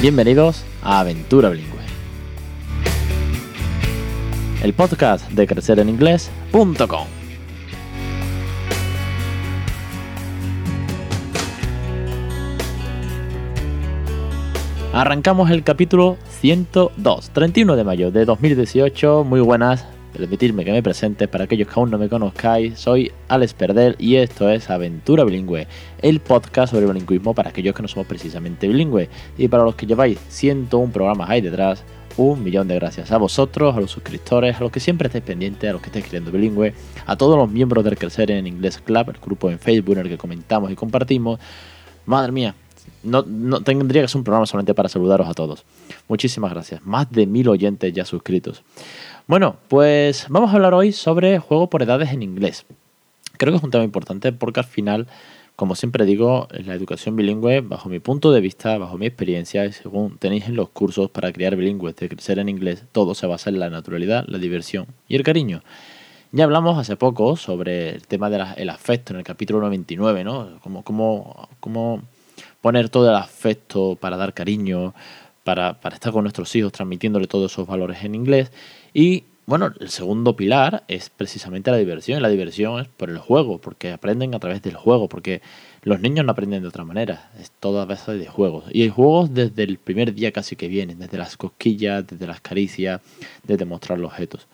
Bienvenidos a Aventura Bilingüe. El podcast de crecereninglés.com. Arrancamos el capítulo 102, 31 de mayo de 2018. Muy buenas, permitidme que me presente para aquellos que aún no me conozcáis. Soy Alex Perdel y esto es Aventura Bilingüe, el podcast sobre bilingüismo para aquellos que no somos precisamente bilingües. Y para los que lleváis 101 programas ahí detrás, un millón de gracias a vosotros, a los suscriptores, a los que siempre estáis pendientes, a los que estáis creyendo bilingüe, a todos los miembros del Crecer en Inglés Club, el grupo en Facebook en el que comentamos y compartimos. Madre mía, no, no, tendría que ser un programa solamente para saludaros a todos. Muchísimas gracias. Más de mil oyentes ya suscritos. Bueno, pues vamos a hablar hoy sobre juego por edades en inglés. Creo que es un tema importante porque al final, como siempre digo, la educación bilingüe, bajo mi punto de vista, bajo mi experiencia, y según tenéis en los cursos para criar bilingües, de crecer en inglés, todo se basa en la naturalidad, la diversión y el cariño. Ya hablamos hace poco sobre el tema del afecto en el capítulo 99, ¿no? Como, como, como poner todo el afecto para dar cariño, para, estar con nuestros hijos, transmitiéndole todos esos valores en inglés. Y bueno, el segundo pilar es precisamente la diversión. Y la diversión es por el juego, porque aprenden a través del juego, porque los niños no aprenden de otra manera. Es toda base de juegos. Y hay juegos desde el primer día casi que vienen, desde las cosquillas, desde las caricias, desde mostrar los objetos.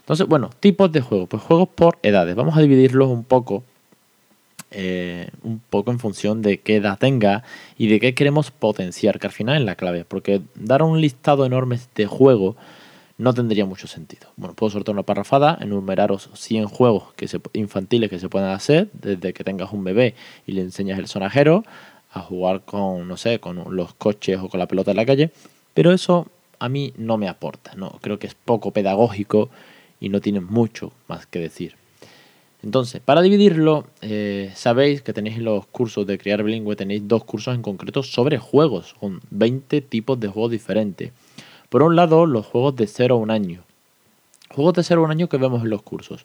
Entonces, bueno, tipos de juegos. Pues juegos por edades. Vamos a dividirlos un poco eh, un poco en función de qué edad tenga y de qué queremos potenciar, que al final es la clave, porque dar un listado enorme de juego no tendría mucho sentido. Bueno, puedo soltar una parrafada, enumeraros 100 juegos que se, infantiles que se pueden hacer, desde que tengas un bebé y le enseñas el sonajero, a jugar con, no sé, con los coches o con la pelota en la calle, pero eso a mí no me aporta, no, creo que es poco pedagógico y no tiene mucho más que decir. Entonces, para dividirlo, eh, sabéis que tenéis los cursos de criar bilingüe, tenéis dos cursos en concreto sobre juegos, con 20 tipos de juegos diferentes. Por un lado, los juegos de 0 a 1 año. Juegos de 0 a 1 año que vemos en los cursos.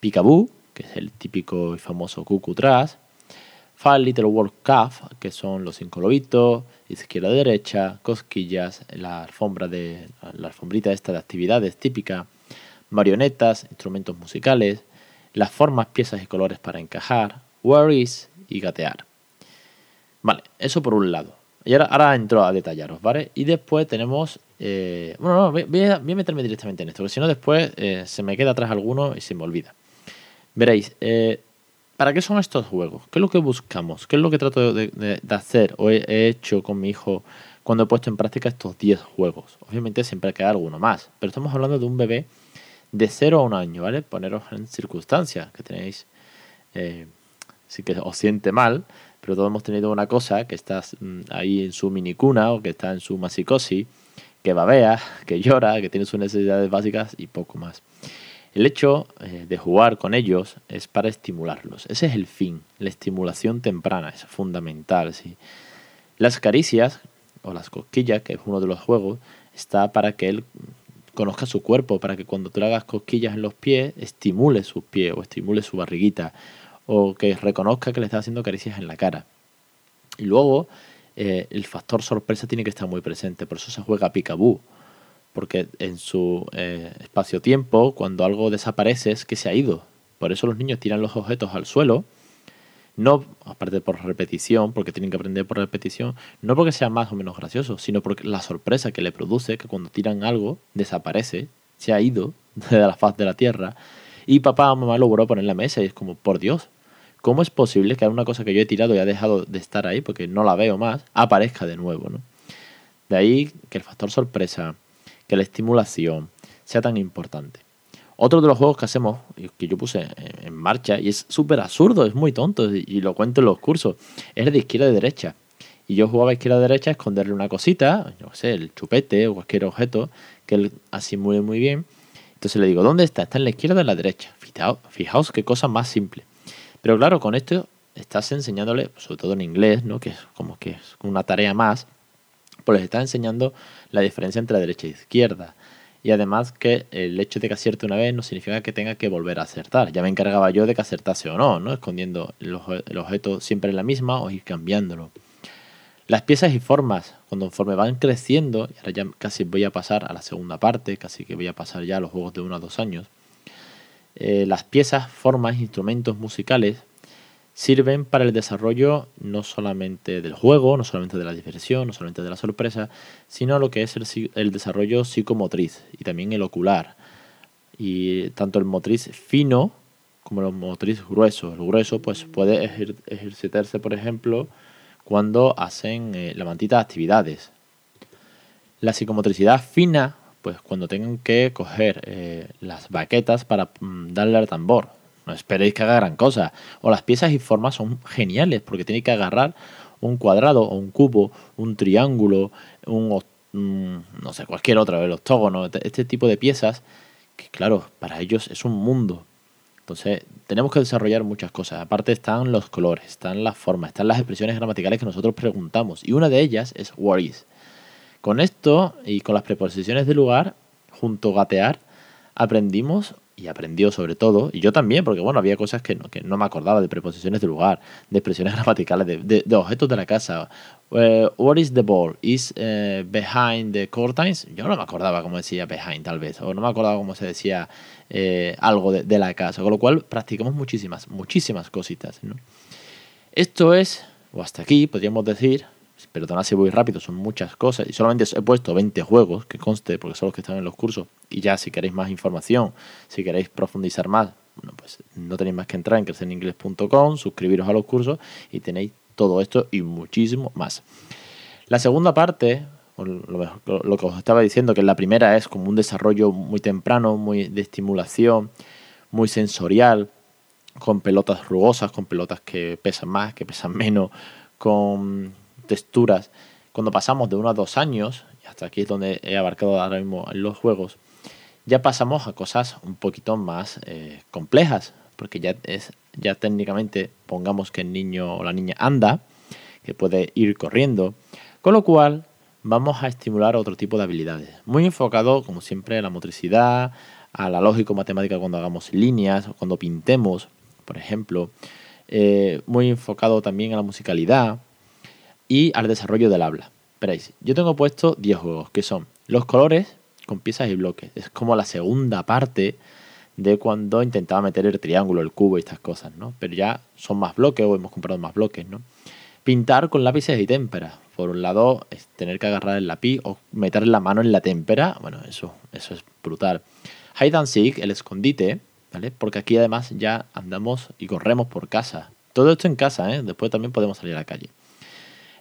Picaboo, que es el típico y famoso Cuckoo Trash. Five Little World Cup, que son los cinco lobitos, izquierda derecha, cosquillas, la alfombra de la alfombrita esta de actividades típica, marionetas, instrumentos musicales, las formas, piezas y colores para encajar, where is y gatear. Vale, eso por un lado. Y ahora, ahora entro a detallaros, ¿vale? Y después tenemos... Eh, bueno, no, voy a, meterme directamente en esto, porque si no después eh, se me queda atrás alguno y se me olvida. Veréis, eh, ¿para qué son estos juegos? ¿Qué es lo que buscamos? ¿Qué es lo que trato de, hacer o he, hecho con mi hijo cuando he puesto en práctica estos 10 juegos? Obviamente siempre queda alguno más, pero estamos hablando de un bebé de 0 a un año, ¿vale? Poneros en circunstancias que tenéis, eh, que os siente mal, pero todos hemos tenido una cosa que está mm, ahí en su minicuna o que está en su masicosis, que babea, que llora, que tiene sus necesidades básicas y poco más. El hecho eh, de jugar con ellos es para estimularlos. Ese es el fin. La estimulación temprana es fundamental. ¿sí? Las caricias o las cosquillas, que es uno de los juegos, está para que él conozca su cuerpo, para que cuando tú le hagas cosquillas en los pies, estimule sus pies o estimule su barriguita, o que reconozca que le está haciendo caricias en la cara. Y luego, eh, el factor sorpresa tiene que estar muy presente, por eso se juega picabú, porque en su eh, espacio-tiempo, cuando algo desaparece, es que se ha ido. Por eso los niños tiran los objetos al suelo no, aparte por repetición, porque tienen que aprender por repetición, no porque sea más o menos gracioso, sino porque la sorpresa que le produce, que cuando tiran algo, desaparece, se ha ido de la faz de la tierra, y papá o mamá lo vuelve a poner en la mesa y es como, por Dios, ¿cómo es posible que una cosa que yo he tirado y ha dejado de estar ahí, porque no la veo más, aparezca de nuevo? ¿no? De ahí que el factor sorpresa, que la estimulación sea tan importante. Otro de los juegos que hacemos, que yo puse en marcha, y es súper absurdo, es muy tonto, y lo cuento en los cursos, es de izquierda y derecha. Y yo jugaba izquierda derecha a esconderle una cosita, yo sé, el chupete o cualquier objeto, que él asimule muy bien. Entonces le digo, ¿dónde está? Está en la izquierda o en la derecha. Fijaos, fijaos qué cosa más simple. Pero claro, con esto estás enseñándole, sobre todo en inglés, ¿no? que es como que es una tarea más, pues les estás enseñando la diferencia entre la derecha e izquierda y además que el hecho de que acierte una vez no significa que tenga que volver a acertar. Ya me encargaba yo de que acertase o no, ¿no? Escondiendo el, objeto siempre en la misma o ir cambiándolo. Las piezas y formas, cuando conforme van creciendo, y ahora ya casi voy a pasar a la segunda parte, casi que voy a pasar ya a los juegos de uno a dos años, eh, las piezas, formas, instrumentos musicales sirven para el desarrollo no solamente del juego, no solamente de la diversión, no solamente de la sorpresa, sino lo que es el, desarrollo psicomotriz y también el ocular. Y tanto el motriz fino como el motriz grueso. El grueso pues puede ejercitarse, por ejemplo, cuando hacen eh, la mantita de actividades. La psicomotricidad fina, pues cuando tengan que coger eh, las baquetas para mm, darle al tambor no esperéis que haga gran cosa. O las piezas y formas son geniales porque tiene que agarrar un cuadrado o un cubo, un triángulo, un, no sé, cualquier otra, el octógono, este, este tipo de piezas que claro, para ellos es un mundo. Entonces, tenemos que desarrollar muchas cosas. Aparte están los colores, están las formas, están las expresiones gramaticales que nosotros preguntamos. Y una de ellas es what is. Con esto y con las preposiciones de lugar, junto a gatear, aprendimos y aprendió sobre todo, y yo también, porque bueno, había cosas que no, que no me acordaba de preposiciones de lugar, de expresiones gramaticales, de, objetos de la casa. Uh, what is the ball? Is uh, behind the curtains? Yo no me acordaba cómo decía behind, tal vez, o no me acordaba cómo se decía eh, algo de, de, la casa, con lo cual practicamos muchísimas, muchísimas cositas. ¿no? Esto es, o hasta aquí, podríamos decir, perdona si voy rápido, son muchas cosas. Y solamente he puesto 20 juegos, que conste, porque son los que están en los cursos. Y ya si queréis más información, si queréis profundizar más, bueno, pues no tenéis más que entrar en crecereningles.com, suscribiros a los cursos y tenéis todo esto y muchísimo más. La segunda parte, lo, lo que os estaba diciendo, que la primera es como un desarrollo muy temprano, muy de estimulación, muy sensorial, con pelotas rugosas, con pelotas que pesan más, que pesan menos, con texturas, cuando pasamos de uno a dos años, y hasta aquí es donde he abarcado ahora mismo en los juegos, ya pasamos a cosas un poquito más eh, complejas, porque ya es ya técnicamente pongamos que el niño o la niña anda, que puede ir corriendo, con lo cual vamos a estimular otro tipo de habilidades, muy enfocado como siempre a la motricidad, a la lógico matemática cuando hagamos líneas o cuando pintemos, por ejemplo, eh, muy enfocado también a la musicalidad, y al desarrollo del habla. Veréis, yo tengo puesto 10 juegos, que son los colores con piezas y bloques. Es como la segunda parte de cuando intentaba meter el triángulo, el cubo y estas cosas, ¿no? Pero ya son más bloques o hemos comprado más bloques, ¿no? Pintar con lápices y témpera. Por un lado, tener que agarrar el lápiz o meter la mano en la témpera. Bueno, eso, eso es brutal. Hide and Seek, el escondite, ¿vale? Porque aquí además ya andamos y corremos por casa. Todo esto en casa, ¿eh? Después también podemos salir a la calle.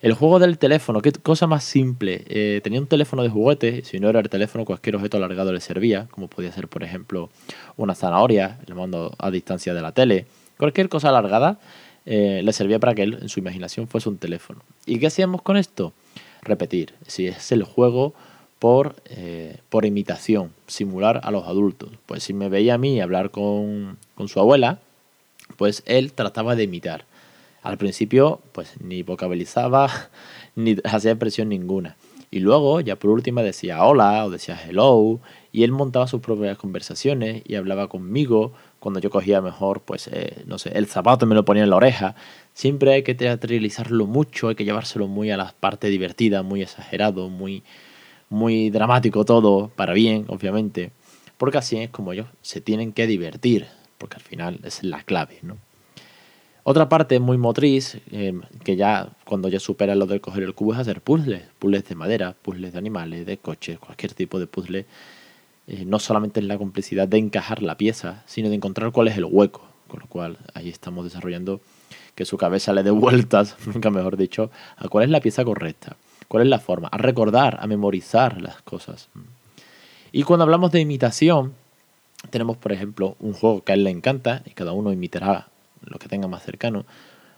El juego del teléfono, qué cosa más simple. Eh, tenía un teléfono de juguete, si no era el teléfono, cualquier objeto alargado le servía, como podía ser, por ejemplo, una zanahoria, le mando a distancia de la tele. Cualquier cosa alargada eh, le servía para que él, en su imaginación, fuese un teléfono. ¿Y qué hacíamos con esto? Repetir. Si es el juego por, eh, por imitación, simular a los adultos. Pues si me veía a mí hablar con, con su abuela, pues él trataba de imitar. Al principio, pues ni vocabilizaba, ni hacía expresión ninguna. Y luego, ya por última, decía hola o decía hello, y él montaba sus propias conversaciones y hablaba conmigo. Cuando yo cogía mejor, pues, eh, no sé, el zapato me lo ponía en la oreja. Siempre hay que teatralizarlo mucho, hay que llevárselo muy a la parte divertida, muy exagerado, muy, muy dramático todo, para bien, obviamente. Porque así es como ellos se tienen que divertir, porque al final es la clave, ¿no? Otra parte muy motriz, eh, que ya cuando ya supera lo de coger el cubo, es hacer puzzles, puzzles de madera, puzzles de animales, de coches, cualquier tipo de puzzle. Eh, no solamente es la complicidad de encajar la pieza, sino de encontrar cuál es el hueco. Con lo cual ahí estamos desarrollando que su cabeza le dé vueltas, nunca mejor dicho, a cuál es la pieza correcta, cuál es la forma, a recordar, a memorizar las cosas. Y cuando hablamos de imitación, tenemos por ejemplo un juego que a él le encanta y cada uno imitará lo que tenga más cercano.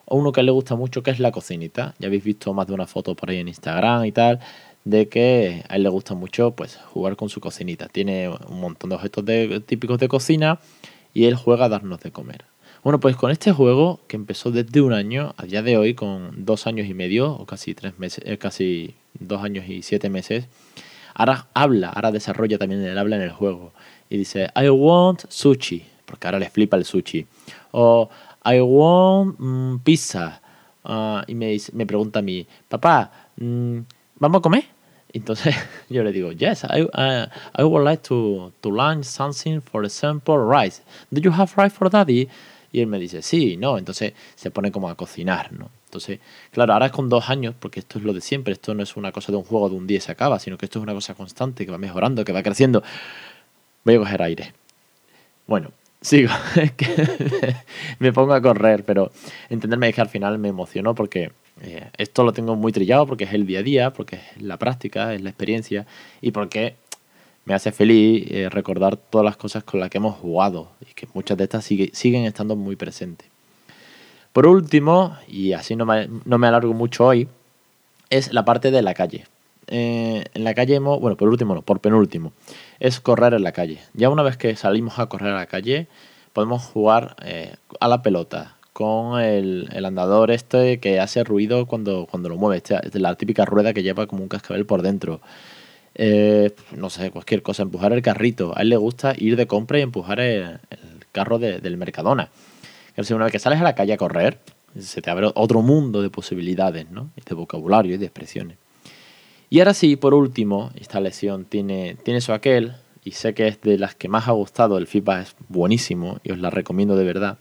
O uno que le gusta mucho, que es la cocinita. Ya habéis visto más de una foto por ahí en Instagram y tal, de que a él le gusta mucho pues jugar con su cocinita. Tiene un montón de objetos típicos de cocina y él juega a darnos de comer. Bueno, pues con este juego, que empezó desde un año, a día de hoy, con dos años y medio, o casi tres meses, eh, casi dos años y siete meses, ahora habla, ahora desarrolla también el habla en el juego. Y dice, I want sushi, porque ahora le flipa el sushi. O I want mm, pizza. ah, y me, me pregunta a mí, papá, mm, ¿vamos a comer? Entonces yo le digo, yes, I, uh, I would like to, to lunch something, for example, rice. Do you have rice for daddy? Y él me dice, sí, no. Entonces se pone como a cocinar, ¿no? Entonces, claro, ahora es con dos años, porque esto es lo de siempre. Esto no es una cosa de un juego de un día y se acaba, sino que esto es una cosa constante que va mejorando, que va creciendo. Voy a coger aire. Bueno, sigo. Es que me pongo a correr, pero entenderme es que al final me emocionó porque eh, esto lo tengo muy trillado porque es el día a día, porque es la práctica, es la experiencia y porque me hace feliz eh, recordar todas las cosas con las que hemos jugado y que muchas de estas siguen estando muy presentes. Por último, y así no me, no me alargo mucho hoy, es la parte de la calle. Eh, en la calle hemos, bueno, por último no, por penúltimo, es correr en la calle. Ya una vez que salimos a correr a la calle, podemos jugar a la pelota, con el, andador este que hace ruido cuando, cuando lo mueve. Este, es la típica rueda que lleva como un cascabel por dentro. Eh, no sé, cualquier cosa, empujar el carrito. A él le gusta ir de compra y empujar el, carro del Mercadona. una vez que sales a la calle a correr, se te abre otro mundo de posibilidades, ¿no? De vocabulario y de expresiones. Y ahora sí, por último, esta lección tiene, tiene eso aquel, y sé que es de las que más ha gustado, el feedback es buenísimo y os la recomiendo de verdad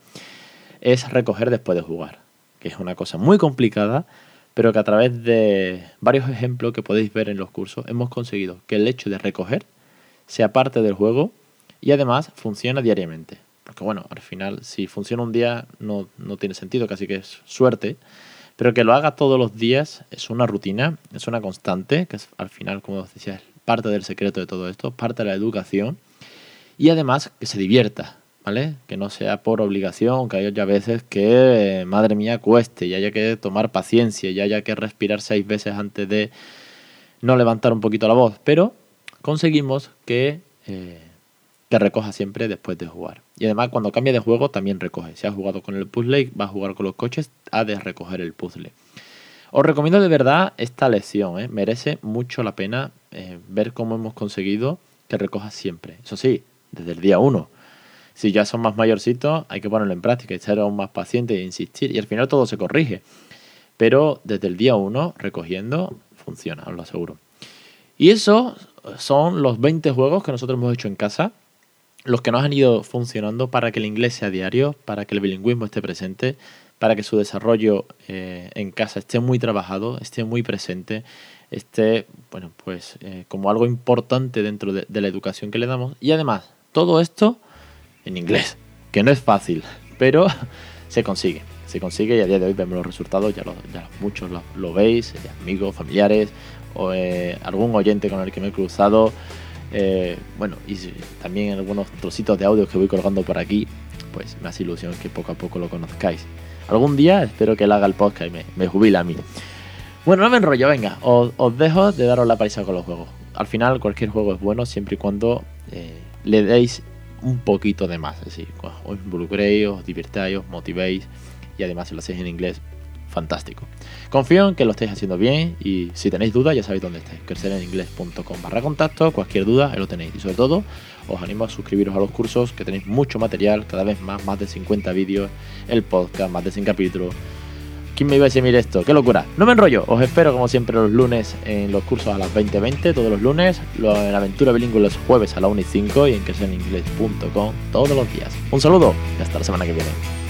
es recoger después de jugar, que es una cosa muy complicada, pero que a través de varios ejemplos que podéis ver en los cursos hemos conseguido que el hecho de recoger sea parte del juego y además funciona diariamente. Porque bueno, al final si funciona un día no, no tiene sentido, casi que es suerte, pero que lo haga todos los días es una rutina, es una constante, que es al final, como decía, es parte del secreto de todo esto, parte de la educación y además que se divierta, que no sea por obligación, que haya veces que, madre mía, cueste y haya que tomar paciencia y haya que respirar seis veces antes de no levantar un poquito la voz. Pero conseguimos que, eh, que recoja siempre después de jugar. Y además, cuando cambia de juego, también recoge. Si ha jugado con el puzzle y va a jugar con los coches, ha de recoger el puzzle. Os recomiendo de verdad esta lección, ¿eh? merece mucho la pena eh, ver cómo hemos conseguido que recoja siempre. Eso sí, desde el día 1 si ya son más mayorcitos, hay que ponerlo en práctica y ser aún más paciente e insistir. Y al final todo se corrige. Pero desde el día uno, recogiendo, funciona, os lo aseguro. Y eso son los 20 juegos que nosotros hemos hecho en casa, los que nos han ido funcionando para que el inglés sea diario, para que el bilingüismo esté presente, para que su desarrollo eh, en casa esté muy trabajado, esté muy presente, esté, bueno, pues eh, como algo importante dentro de, la educación que le damos. Y además, todo esto en inglés, que no es fácil, pero se consigue. Se consigue y a día de hoy vemos los resultados, ya, ya muchos lo, veis, eh, amigos, familiares, o eh, algún oyente con el que me he cruzado. Eh, bueno, y también algunos trocitos de audio que voy colgando por aquí, pues me hace ilusión que poco a poco lo conozcáis. Algún día espero que él haga el podcast y me, jubila a mí. Bueno, no me enrollo, venga, os, dejo de daros la paisa con los juegos. Al final cualquier juego es bueno siempre y cuando le deis un poquito de más. Es decir, os involucréis, os divirtáis, os motivéis y además si lo hacéis en inglés, fantástico. Confío en que lo estéis haciendo bien y si tenéis dudas ya sabéis dónde estáis, crecereningles.com barra contacto, cualquier duda ahí lo tenéis y sobre todo os animo a suscribiros a los cursos que tenéis mucho material, cada vez más, más de 50 vídeos, el podcast, más de 100 capítulos ¿Quién me iba a decir, esto? ¡Qué locura! No me enrollo, os espero como siempre los lunes en los cursos a las 20.20, todos los lunes, en Aventura Bilingüe los jueves a las 1 y 5 y en inglés.com todos los días. Un saludo y hasta la semana que viene.